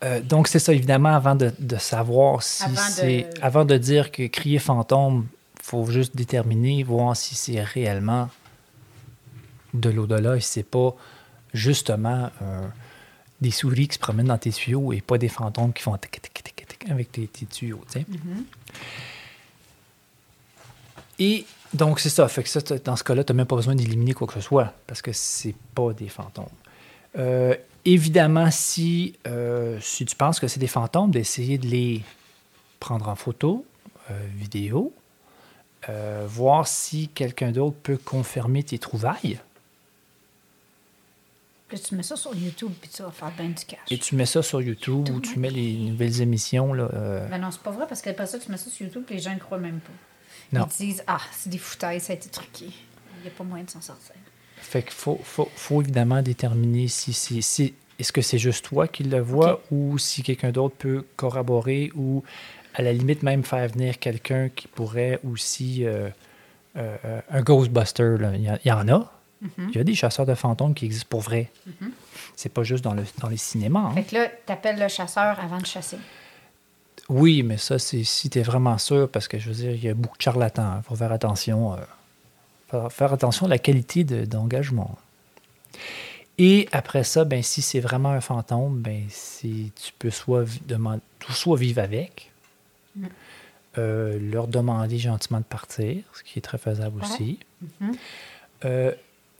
euh, donc, c'est ça, évidemment, avant de, de savoir si de- c'est. Avant de dire que crier fantôme, faut juste déterminer, voir si c'est réellement de l'au-delà et si c'est pas justement euh, des souris qui se promènent dans tes tuyaux et pas des fantômes qui font tic, tic, tic, avec tes, tes tuyaux, tu sais. Et donc, c'est ça. Fait que ça, dans ce cas-là, tu n'as même pas besoin d'éliminer quoi que ce soit parce que c'est pas des fantômes. Euh, évidemment, si, euh, si tu penses que c'est des fantômes, d'essayer de les prendre en photo, euh, vidéo, voir si quelqu'un d'autre peut confirmer tes trouvailles. Puis tu mets ça sur YouTube, puis tu vas faire bien du cash. Et tu mets ça sur YouTube ou tu mets les nouvelles émissions. Là, euh, Ben non, c'est pas vrai, parce qu'après ça, tu mets ça sur YouTube, les gens ne croient même pas. Non. Ils disent, ah, c'est des foutaises, ça a été truqué. Il n'y a pas moyen de s'en sortir. Fait qu'il faut, faut, faut évidemment déterminer si c'est. Si, est-ce que c'est juste toi qui le vois ou si quelqu'un d'autre peut corroborer ou à la limite même faire venir quelqu'un qui pourrait aussi. euh, euh, un Ghostbuster, là. il y en a. Mhm. Il y a des chasseurs de fantômes qui existent pour vrai. C'est pas juste dans, le, dans les cinémas. hein. Fait que là, tu appelles le chasseur avant de chasser. Oui, mais ça, c'est si tu es vraiment sûr, parce que je veux dire, il y a beaucoup de charlatans. Il faut faire attention. euh, faut faire attention à la qualité de- d'engagement. Et après ça, ben, si c'est vraiment un fantôme, ben, si tu peux soit, vi- demand- soit vivre avec, Mm. euh, leur demander gentiment de partir, ce qui est très faisable Ouais. aussi. Mhm. Euh,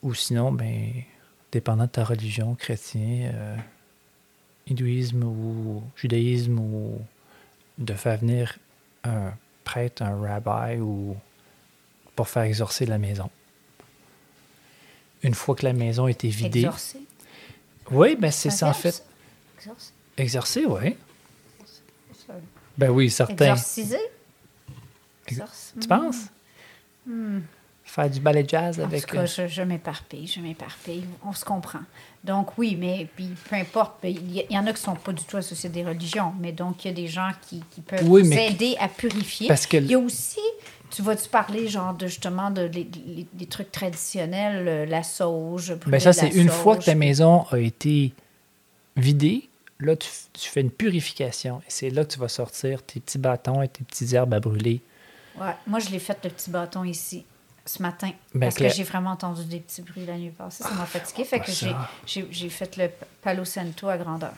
ou sinon, ben, dépendant de ta religion, chrétien, euh, hindouisme ou judaïsme, ou de faire venir un prêtre, un rabbi, ou pour faire exorcer la maison. Une fois que la maison a été vidée. Exorcer? Oui, ben c'est Ça en fait. Exorcer. Exorcer, oui. Ben oui, certain. Exorciser? Ex- Exorc- Tu penses? Hmm. Faire du ballet jazz En avec. tout cas, euh, je, je m'éparpille, je m'éparpille. On se comprend. Donc, oui, mais puis peu importe. Il y, en a qui ne sont pas du tout associés à des religions, mais donc il y a des gens qui, qui peuvent Oui, vous mais- aider à purifier. Parce que- Il y a aussi, tu vas-tu parler genre de justement de, les- trucs traditionnels, euh, la sauge, brûler Ben ça, c'est une fois que ta maison a été vidée, là, tu fais une purification. Et c'est là que tu vas sortir tes petits bâtons et tes petites herbes à brûler. Ouais, moi, je l'ai fait le petit bâton ici ce matin Ben, parce que j'ai vraiment entendu des petits bruits la nuit passée. Ça m'a fatigué. Fait pas que j'ai- fait le Palo Santo à grandeur.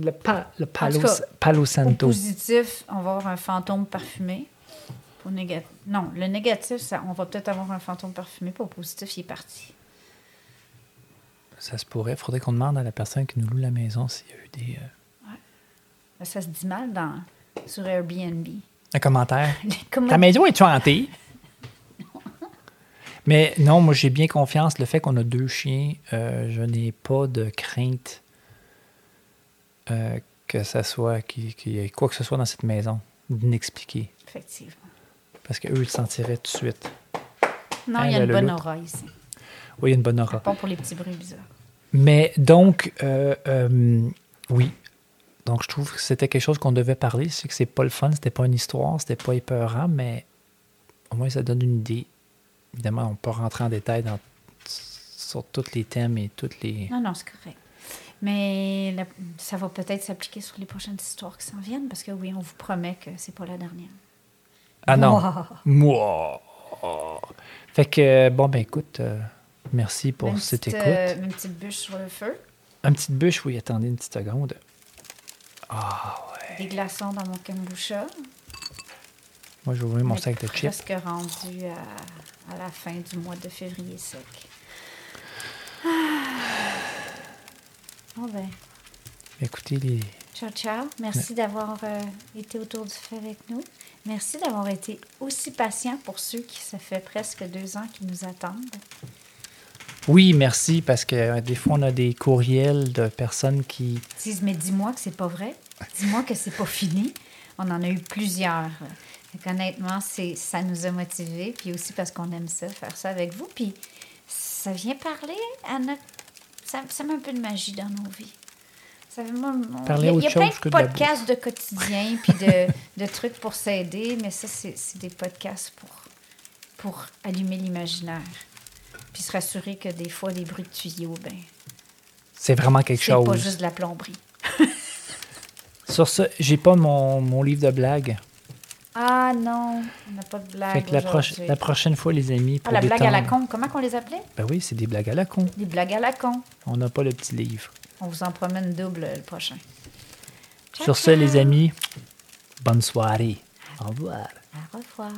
Le, pa- le palo, cas, palo Au santo. positif, on va avoir un fantôme parfumé. Au négatif, non, le négatif, ça, on va peut-être avoir un fantôme parfumé. Au positif, il est parti. Ça se pourrait. Il faudrait qu'on demande à la personne qui nous loue la maison s'il y a eu des, euh, Ben, Ça se dit mal dans, sur Airbnb. un commentaire. Comment- Ta maison est-tu hantée? Mais non, moi j'ai bien confiance. Le fait qu'on a deux chiens, euh, je n'ai pas de crainte euh, que ça soit qu'il y ait quoi que ce soit dans cette maison d'inexpliqué. Effectivement. Parce qu'eux, ils le sentiraient tout de suite. Non, Hein, il y a une bonne aura ici. Oui, il y a une bonne aura. Pas pour les petits bruits bizarres. Mais donc, euh, euh, oui. Donc, je trouve que c'était quelque chose qu'on devait parler. C'est que c'est pas le fun, c'était pas une histoire, c'était pas épeurant, mais au moins ça donne une idée. Évidemment, on peut rentrer en détail dans, sur tous les thèmes et toutes les. Non, non, c'est correct. Mais la- ça va peut-être s'appliquer sur les prochaines histoires qui s'en viennent parce que oui, on vous promet que c'est pas la dernière. Ah non! Moi! Fait que, bon, ben écoute, euh, merci pour Une cette petite, écoute. euh, une petite bûche sur le feu, Un petite bûche, oui, attendez une petite seconde. Ah, ouais. des glaçons dans mon kombucha. Moi, je vais ouvrir mon sac de chips. presque rendu à, à la fin du mois de février sec. Ah. Bon ben, Écoutez, les. ciao ciao. Merci d'avoir euh, été autour du feu avec nous. Merci d'avoir été aussi patient pour ceux qui, ça fait presque deux ans, qui nous attendent. Oui, merci, parce que euh, des fois, on a des courriels de personnes qui. Ils disent, mais dis-moi que c'est pas vrai. Dis-moi que c'est pas fini. On en a eu plusieurs. Fait qu'honnêtement, c'est, ça nous a motivés. Puis aussi parce qu'on aime ça, faire ça avec vous. Puis ça vient parler à notre. Ça, ça met un peu de magie dans nos vies. Ça, moi, il y a, il y a plein de podcasts de quotidien puis de, de trucs pour s'aider, mais ça, c'est, c'est des podcasts pour, pour allumer l'imaginaire. Puis se rassurer que des fois, les bruits de tuyaux, ben, C'est vraiment quelque c'est chose. pas juste de la plomberie. Sur ce, j'ai pas mon, mon livre de blagues. Ah non, on n'a pas de blague Fait que la, proche- la prochaine fois, les amis, Ah, pour la blague à la con. Comment qu'on les appelait? Ben oui, c'est des blagues à la con. Des blagues à la con. On n'a pas le petit livre. On vous en promène double le prochain. Ciao, Sur ce, les amis, bonne soirée. Au revoir. Au revoir.